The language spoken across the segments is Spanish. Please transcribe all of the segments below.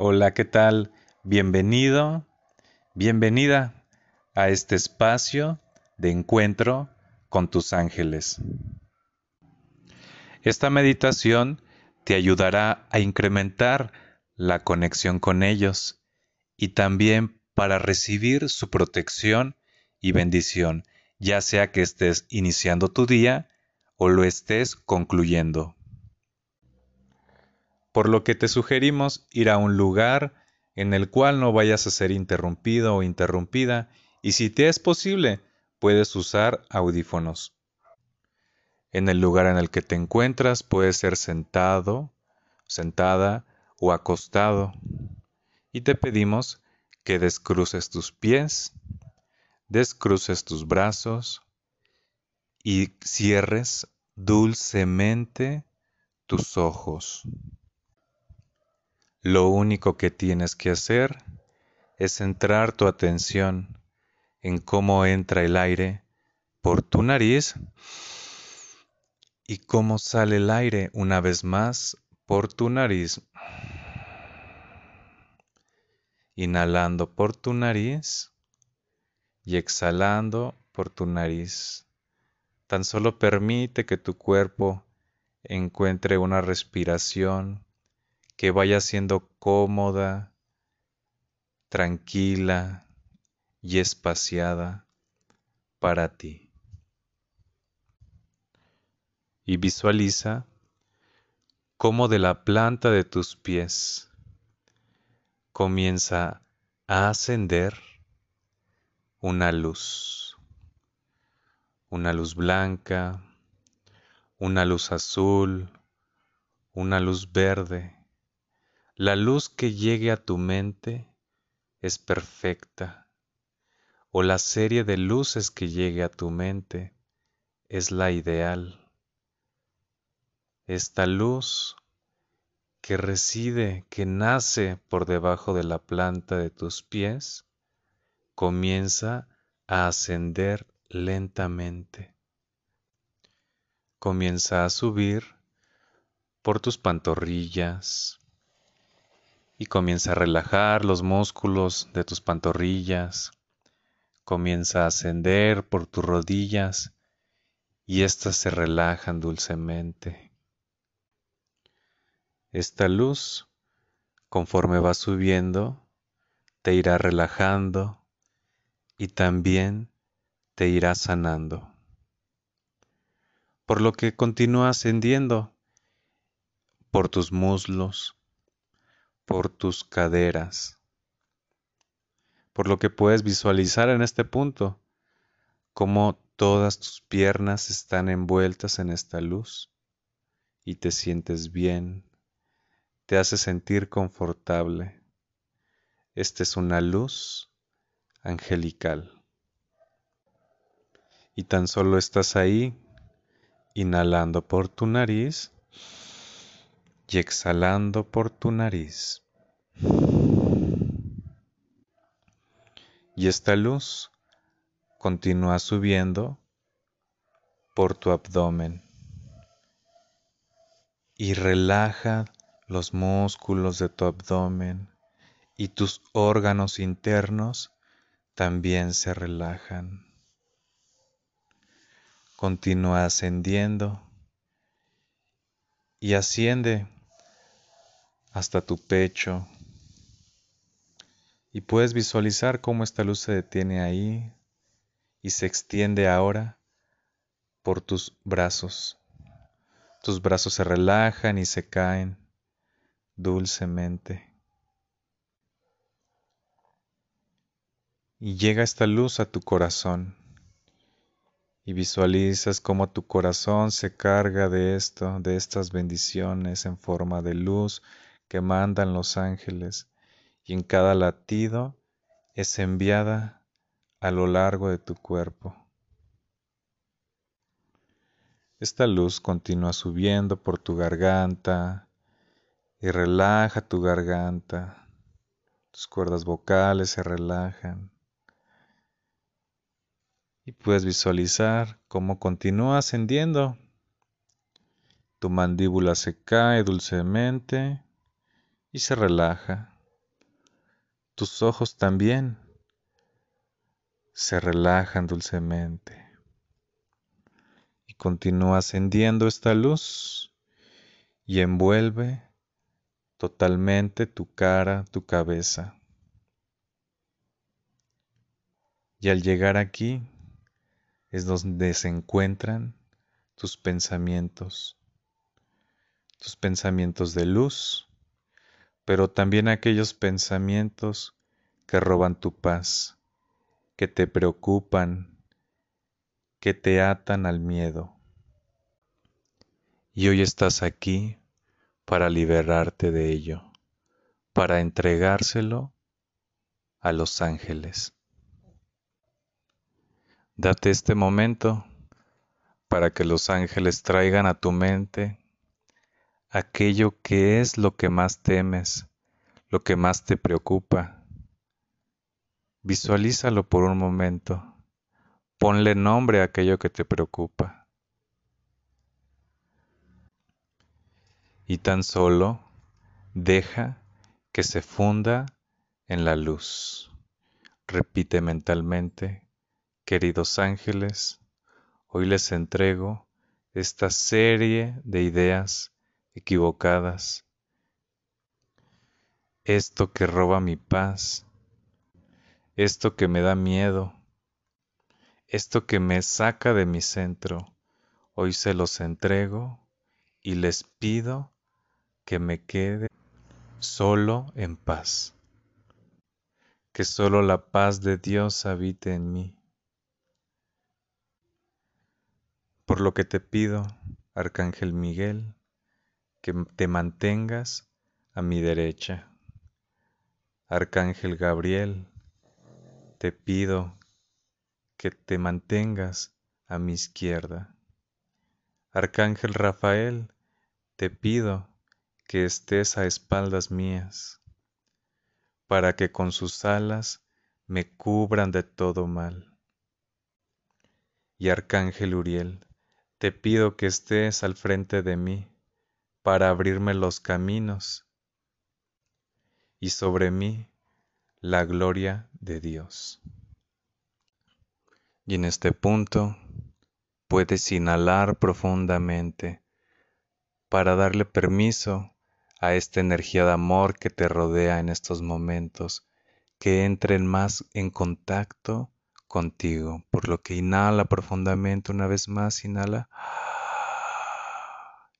Hola, ¿qué tal? Bienvenido, bienvenida a este espacio de encuentro con tus ángeles. Esta meditación te ayudará a incrementar la conexión con ellos y también para recibir su protección y bendición, ya sea que estés iniciando tu día o lo estés concluyendo. Por lo que te sugerimos ir a un lugar en el cual no vayas a ser interrumpido o interrumpida y si te es posible, puedes usar audífonos. En el lugar en el que te encuentras puedes ser sentado, sentada o acostado. Y te pedimos que descruces tus pies, descruces tus brazos y cierres dulcemente tus ojos. Lo único que tienes que hacer es centrar tu atención en cómo entra el aire por tu nariz y cómo sale el aire una vez más por tu nariz. Inhalando por tu nariz y exhalando por tu nariz. Tan solo permite que tu cuerpo encuentre una respiración que vaya siendo cómoda, tranquila y espaciada para ti. y visualiza cómo de la planta de tus pies comienza a ascender una luz, una luz blanca, una luz azul, una luz verde. La luz que llegue a tu mente es perfecta, o la serie de luces que llegue a tu mente es la ideal esta luz que reside, que nace por debajo de la planta de tus pies, comienza a ascender lentamente. Comienza a subir por tus pantorrillas y comienza a relajar los músculos de tus pantorrillas. Comienza a ascender por tus rodillas y éstas se relajan dulcemente. Esta luz, conforme va subiendo, te irá relajando y también te irá sanando. Por lo que continúa ascendiendo por tus muslos, por tus caderas, por lo que puedes visualizar en este punto, cómo todas tus piernas están envueltas en esta luz y te sientes bien, te hace sentir confortable. Esta es una luz angelical. Y tan solo estás ahí, inhalando por tu nariz y exhalando por tu nariz. Y esta luz continúa subiendo por tu abdomen y relaja los músculos de tu abdomen y tus órganos internos también se relajan. Continúa ascendiendo y asciende hasta tu pecho y puedes visualizar cómo esta luz se detiene ahí y se extiende ahora por tus brazos. Tus brazos se relajan y se caen dulcemente. Y llega esta luz a tu corazón y visualizas cómo tu corazón se carga de esto, de estas bendiciones en forma de luz que mandan los ángeles y en cada latido es enviada a lo largo de tu cuerpo. Esta luz continúa subiendo por tu garganta, y relaja tu garganta. Tus cuerdas vocales se relajan. Y puedes visualizar cómo continúa ascendiendo. Tu mandíbula se cae dulcemente y se relaja. tus ojos también se relajan dulcemente y continúa ascendiendo esta luz y envuelve totalmente tu cara, tu cabeza. Y al llegar aquí es donde se encuentran tus pensamientos, tus pensamientos de luz, pero también aquellos pensamientos que roban tu paz, que te preocupan, que te atan al miedo. Y hoy estás aquí para liberarte de ello, para entregárselo a los ángeles. Date este momento para que los ángeles traigan a tu mente aquello que es lo que más temes, lo que más te preocupa. Visualízalo por un momento. Ponle nombre a aquello que te preocupa. Y tan solo deja que se funda en la luz. Repite mentalmente Queridos ángeles, hoy les entrego esta serie de ideas equivocadas, esto que roba mi paz, esto que me da miedo, esto que me saca de mi centro, hoy se los entrego y les pido que me quede solo en paz, que solo la paz de Dios habite en mí. Por lo que te pido, Arcángel Miguel, que te mantengas a mi derecha. Arcángel Gabriel, te pido que te mantengas a mi izquierda. Arcángel Rafael, te pido que estés a espaldas mías, para que con sus alas me cubran de todo mal. Y Arcángel Uriel, te pido que estés al frente de mí para abrirme los caminos y sobre mí la gloria de Dios. Y en este punto puedes inhalar profundamente para darle permiso a esta energía de amor que te rodea en estos momentos, que entren más en contacto contigo, por lo que inhala profundamente una vez más, inhala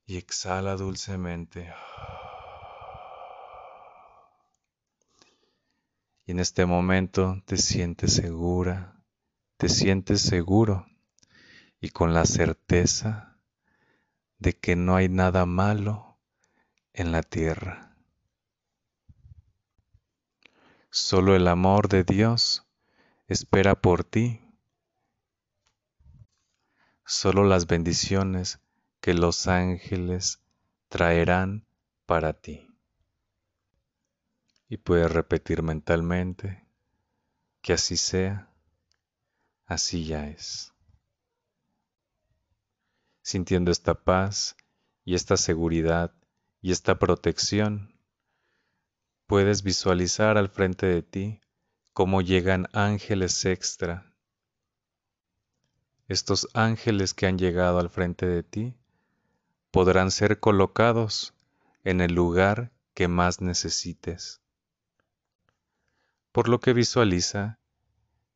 y exhala dulcemente. Y en este momento te sientes segura, te sientes seguro y con la certeza de que no hay nada malo en la tierra. Solo el amor de Dios espera por ti. Solo las bendiciones que los ángeles traerán para ti. Y puedes repetir mentalmente que así sea, así ya es. Sintiendo esta paz y esta seguridad y esta protección, puedes visualizar al frente de ti cómo llegan ángeles extra. Estos ángeles que han llegado al frente de ti podrán ser colocados en el lugar que más necesites. Por lo que visualiza,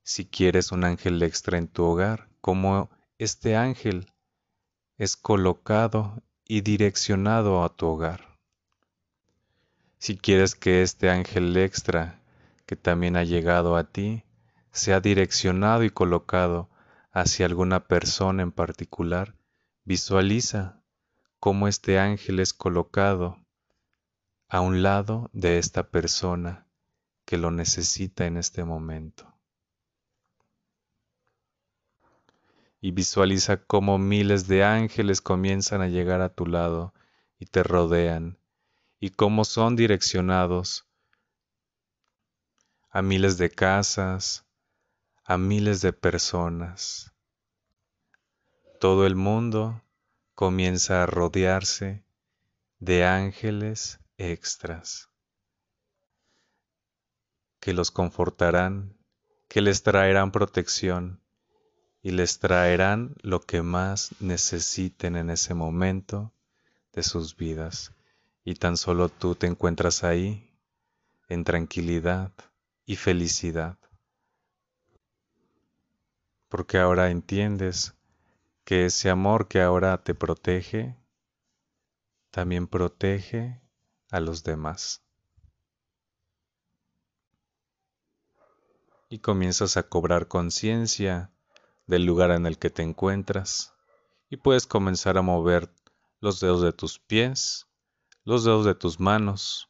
si quieres un ángel extra en tu hogar, cómo este ángel es colocado y direccionado a tu hogar. Si quieres que este ángel extra que también ha llegado a ti se ha direccionado y colocado hacia alguna persona en particular, visualiza cómo este ángel es colocado a un lado de esta persona que lo necesita en este momento. Y visualiza cómo miles de ángeles comienzan a llegar a tu lado y te rodean, y cómo son direccionados a miles de casas, a miles de personas. Todo el mundo comienza a rodearse de ángeles extras. que los confortarán, que les traerán protección y les traerán lo que más necesiten en ese momento de sus vidas. Y tan solo tú te encuentras ahí, en tranquilidad y felicidad. Porque ahora entiendes que ese amor que ahora te protege, también protege a los demás. Y comienzas a cobrar conciencia del lugar en el que te encuentras y puedes comenzar a mover los dedos de tus pies, los dedos de tus manos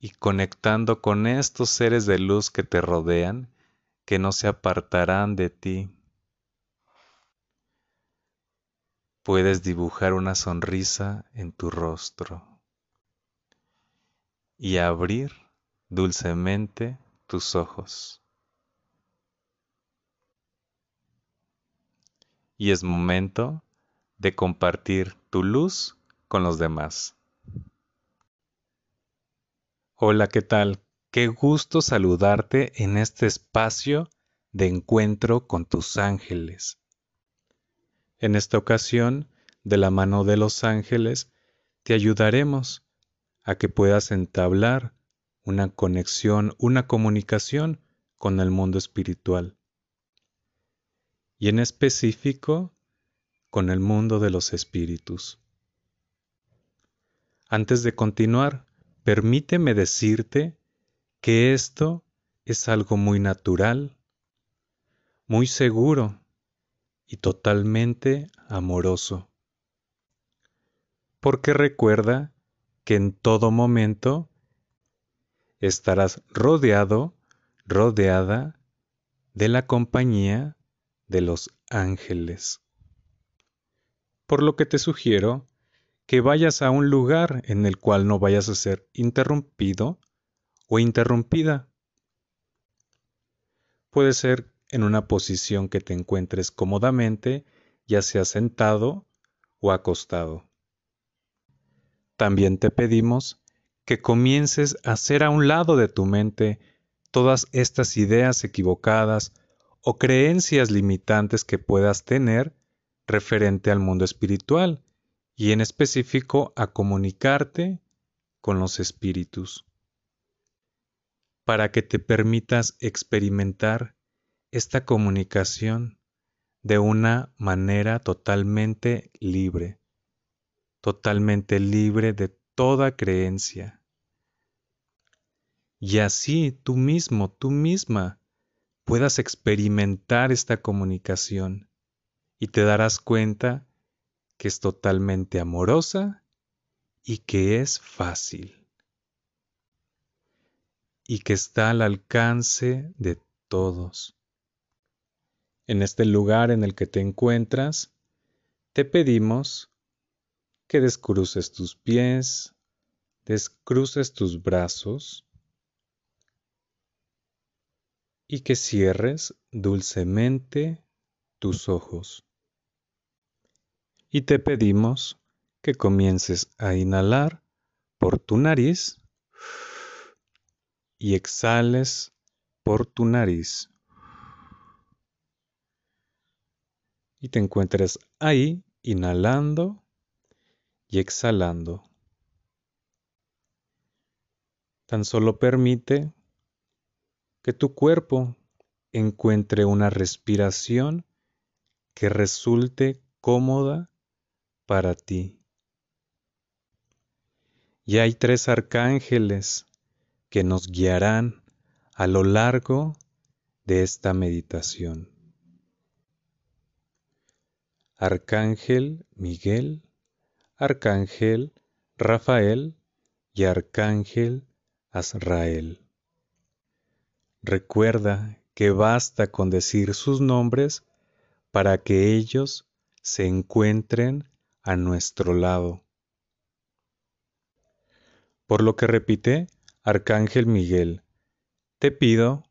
y conectando con estos seres de luz que te rodean, que no se apartarán de ti. Puedes dibujar una sonrisa en tu rostro y abrir dulcemente tus ojos. y es momento de compartir tu luz con los demás. Hola, ¿qué tal? Qué gusto saludarte en este espacio de encuentro con tus ángeles. En esta ocasión, de la mano de los ángeles, te ayudaremos a que puedas entablar una conexión, una comunicación con el mundo espiritual y en específico con el mundo de los espíritus. Antes de continuar, permíteme decirte que esto es algo muy natural, muy seguro y totalmente amoroso. Porque recuerda que en todo momento estarás rodeado, rodeada de la compañía de los ángeles. Por lo que te sugiero que vayas a un lugar en el cual no vayas a ser interrumpido o interrumpida. Puede ser en una posición que te encuentres cómodamente, ya sea sentado o acostado. También te pedimos que comiences a hacer a un lado de tu mente todas estas ideas equivocadas o creencias limitantes que puedas tener referente al mundo espiritual y en específico a comunicarte con los espíritus, para que te permitas experimentar esta comunicación de una manera totalmente libre, totalmente libre de toda creencia. Y así tú mismo, tú misma, puedas experimentar esta comunicación y te darás cuenta que es totalmente amorosa y que es fácil y que está al alcance de todos. En este lugar en el que te encuentras, te pedimos que descruces tus pies, descruces tus brazos, y que cierres dulcemente tus ojos. Y te pedimos que comiences a inhalar por tu nariz y exhales por tu nariz. Y te encuentres ahí inhalando y exhalando. Tan solo permite que tu cuerpo encuentre una respiración que resulte cómoda para ti. Y hay tres arcángeles que nos guiarán a lo largo de esta meditación. Arcángel Miguel, Arcángel Rafael y Arcángel Azrael. Recuerda que basta con decir sus nombres para que ellos se encuentren a nuestro lado. Por lo que repite Arcángel Miguel, te pido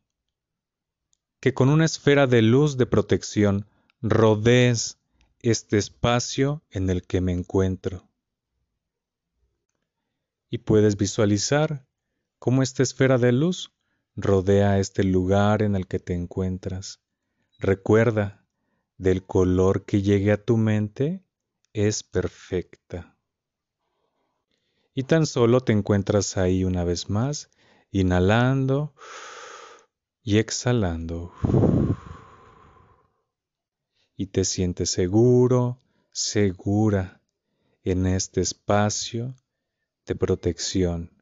que con una esfera de luz de protección rodees este espacio en el que me encuentro. Y puedes visualizar Como esta esfera de luz rodea este lugar en el que te encuentras. Recuerda, del color que llegue a tu mente es perfecta. Y tan solo te encuentras ahí una vez más, inhalando y exhalando. Y te sientes seguro, segura en este espacio de protección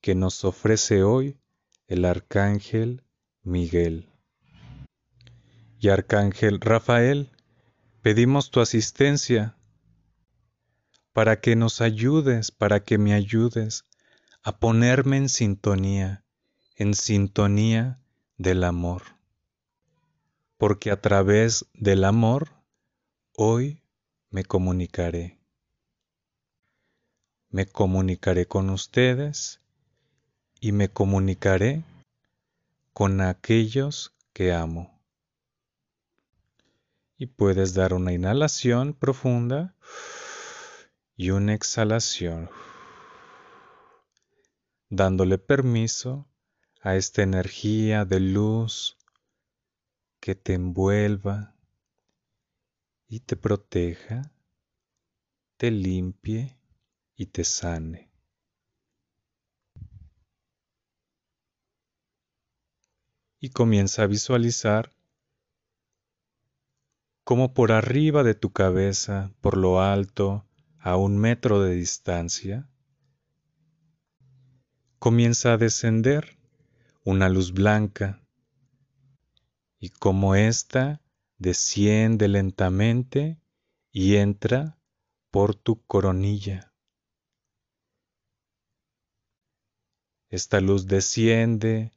que nos ofrece hoy el Arcángel Miguel. Y Arcángel Rafael, pedimos tu asistencia para que nos ayudes, para que me ayudes a ponerme en sintonía, en sintonía del amor. Porque a través del amor, hoy me comunicaré. Me comunicaré con ustedes y me comunicaré con aquellos que amo. Y puedes dar una inhalación profunda y una exhalación, dándole permiso a esta energía de luz que te envuelva y te proteja, te limpie y te sane. Y comienza a visualizar cómo por arriba de tu cabeza, por lo alto, a un metro de distancia, comienza a descender una luz blanca y como ésta desciende lentamente y entra por tu coronilla. Esta luz desciende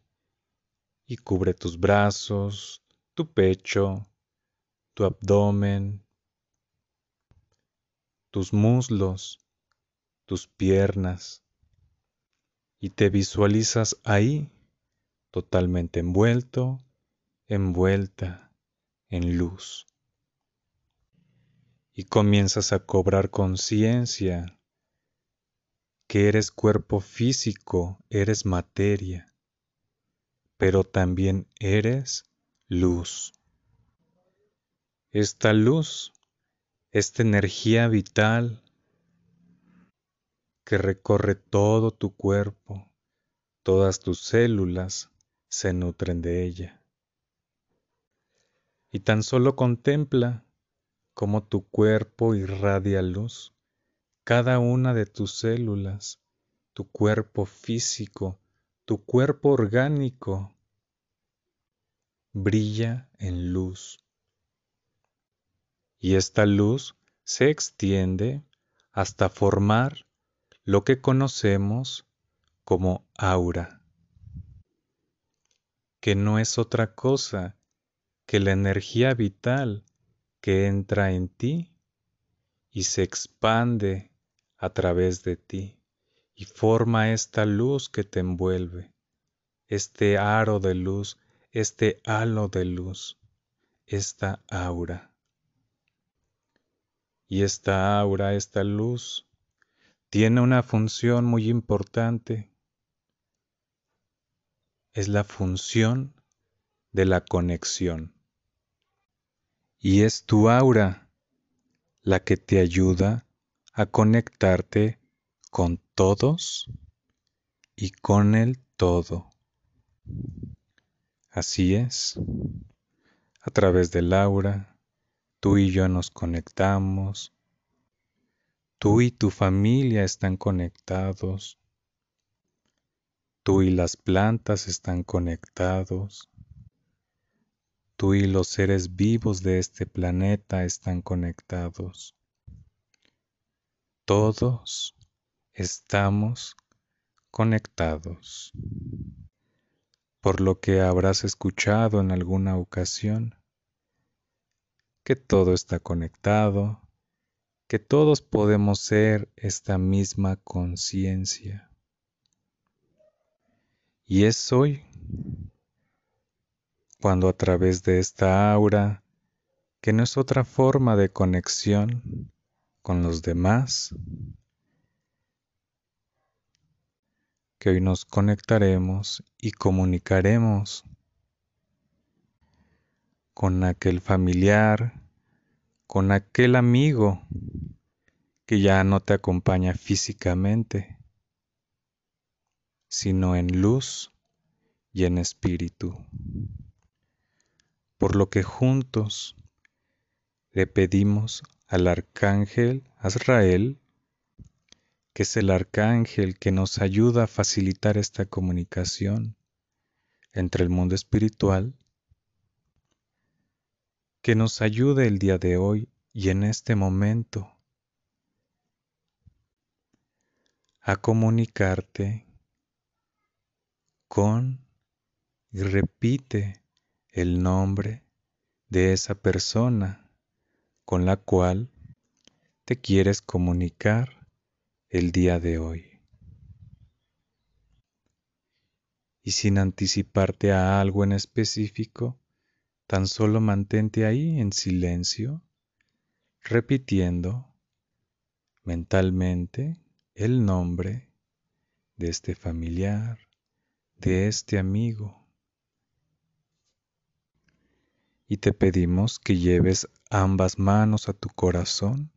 y cubre tus brazos, tu pecho, tu abdomen, tus muslos, tus piernas, y te visualizas ahí totalmente envuelto, envuelta en luz. Y comienzas a cobrar conciencia que eres cuerpo físico, eres materia, pero también eres luz. Esta luz esta energía vital que recorre todo tu cuerpo, todas tus células se nutren de ella. Y tan solo contempla cómo tu cuerpo irradia luz, cada una de tus células, tu cuerpo físico, tu cuerpo orgánico, brilla en luz y esta luz se extiende hasta formar lo que conocemos como aura, que no es otra cosa que la energía vital que entra en ti y se expande a través de ti y forma esta luz que te envuelve, este aro de luz, este halo de luz, esta aura. Y esta aura, esta luz, tiene una función muy importante. Es la función de la conexión. Y es tu aura la que te ayuda a conectarte con todos y con el todo. Así es, a través del aura, Tú y yo nos conectamos. Tú y tu familia están conectados. Tú y las plantas están conectados. Tú y los seres vivos de este planeta están conectados. Todos estamos conectados. Por lo que habrás escuchado en alguna ocasión, que todo está conectado, que todos podemos ser esta misma conciencia. Y es hoy cuando a través de esta aura, que no es otra forma de conexión con los demás, que hoy nos conectaremos y comunicaremos con aquel familiar, con aquel amigo que ya no te acompaña físicamente, sino en luz y en espíritu. Por lo que juntos le pedimos al arcángel Azrael, que es el arcángel que nos ayuda a facilitar esta comunicación entre el mundo espiritual, que nos ayude el día de hoy y en este momento a comunicarte con y repite el nombre de esa persona con la cual te quieres comunicar el día de hoy. Y sin anticiparte a algo en específico, tan solo mantente ahí en silencio, repitiendo mentalmente el nombre de este familiar, de este amigo. Y te pedimos que lleves ambas manos a tu corazón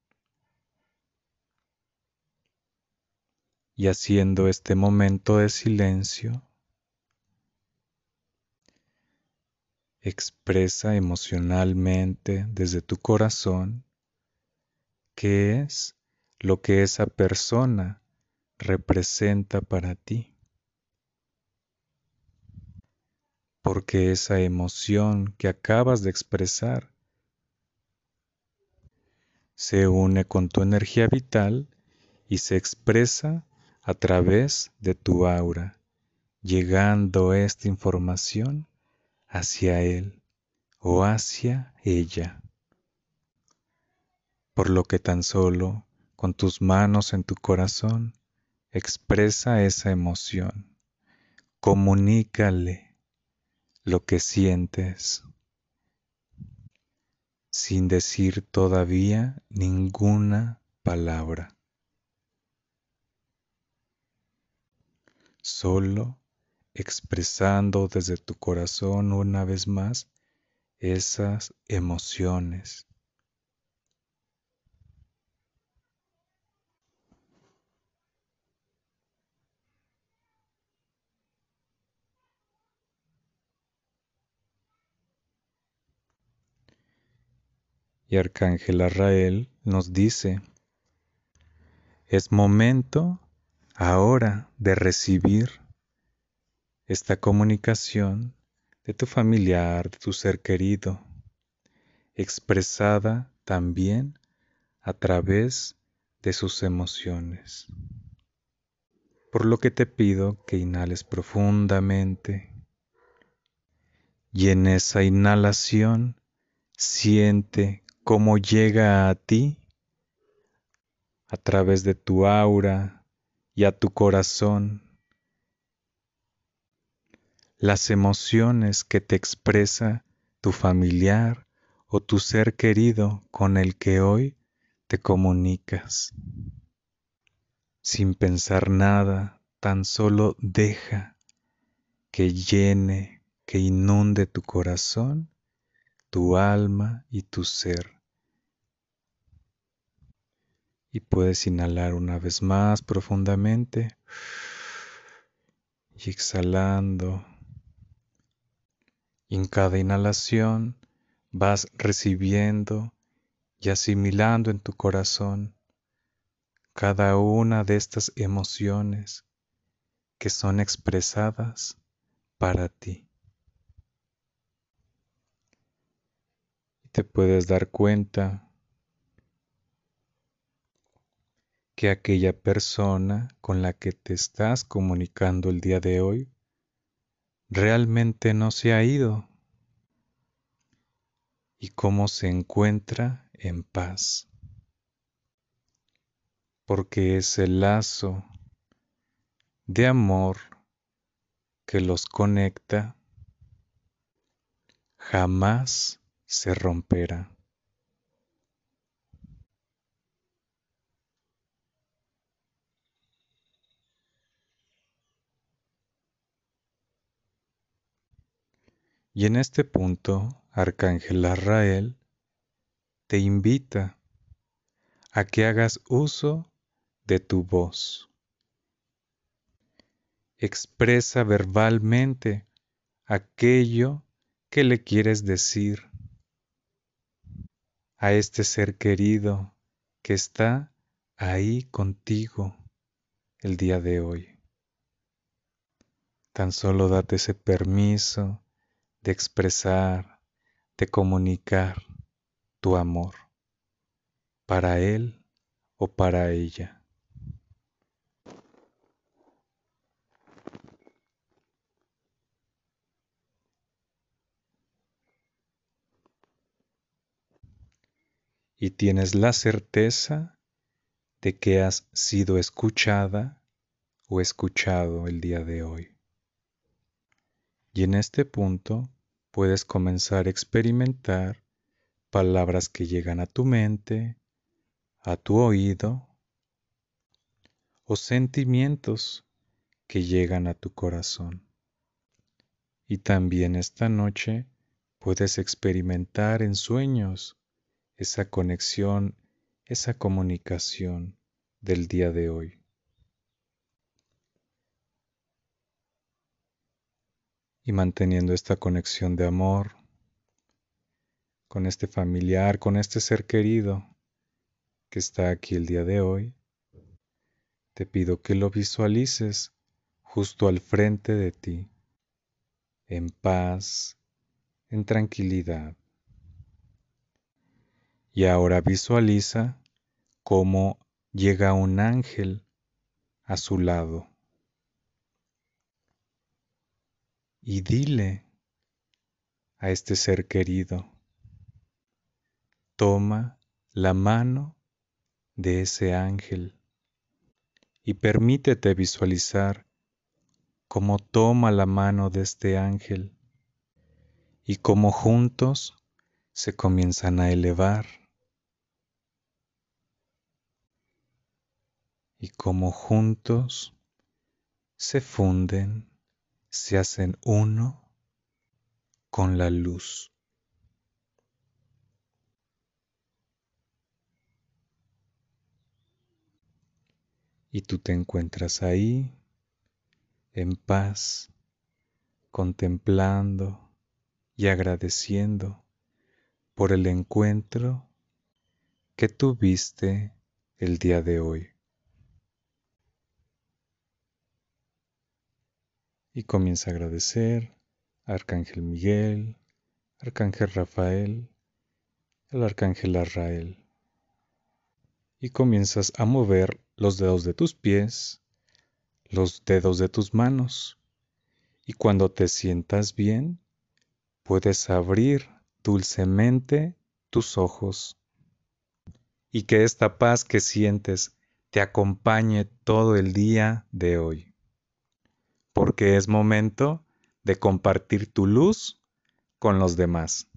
y haciendo este momento de silencio, expresa emocionalmente desde tu corazón qué es lo que esa persona representa para ti. Porque esa emoción que acabas de expresar se une con tu energía vital y se expresa a través de tu aura, llegando esta información hacia él o hacia ella. Por lo que tan solo con tus manos en tu corazón, expresa esa emoción. Comunícale lo que sientes sin decir todavía ninguna palabra. Solo expresando desde tu corazón una vez más esas emociones. Y Arcángel Arrael nos dice, es momento ahora de recibir esta comunicación de tu familiar, de tu ser querido, expresada también a través de sus emociones. Por lo que te pido que inhales profundamente y en esa inhalación siente cómo llega a ti a través de tu aura y a tu corazón las emociones que te expresa tu familiar o tu ser querido con el que hoy te comunicas. Sin pensar nada, tan solo deja que llene, que inunde tu corazón, tu alma y tu ser y puedes inhalar una vez más profundamente y exhalando. En cada inhalación vas recibiendo y asimilando en tu corazón cada una de estas emociones que son expresadas para ti. Y te puedes dar cuenta que aquella persona con la que te estás comunicando el día de hoy realmente no se ha ido y cómo se encuentra en paz. Porque ese lazo de amor que los conecta jamás se romperá. Y en este punto, Arcángel Arrael te invita a que hagas uso de tu voz. Expresa verbalmente aquello que le quieres decir a este ser querido que está ahí contigo el día de hoy. Tan solo date ese permiso de expresar, de comunicar tu amor para él o para ella. y tienes la certeza de que has sido escuchada o escuchado el día de hoy. Y en este punto puedes comenzar a experimentar palabras que llegan a tu mente, a tu oído, o sentimientos que llegan a tu corazón. Y también esta noche puedes experimentar en sueños esa conexión, esa comunicación del día de hoy. Y manteniendo esta conexión de amor con este familiar, con este ser querido que está aquí el día de hoy, te pido que lo visualices justo al frente de ti, en paz, en tranquilidad. Y ahora visualiza cómo llega un ángel a su lado. Y dile a este ser querido, toma la mano de ese ángel y permítete visualizar cómo toma la mano de este ángel y cómo juntos se comienzan a elevar y como juntos se funden, se hacen uno con la luz. Y tú te encuentras ahí, en paz, contemplando y agradeciendo por el encuentro que tuviste el día de hoy. Y comienza a agradecer a Arcángel Miguel, Arcángel Rafael, el Arcángel Arrael. Y comienzas a mover los dedos de tus pies, los dedos de tus manos. Y cuando te sientas bien, puedes abrir dulcemente tus ojos. Y que esta paz que sientes te acompañe todo el día de hoy porque es momento de compartir tu luz con los demás.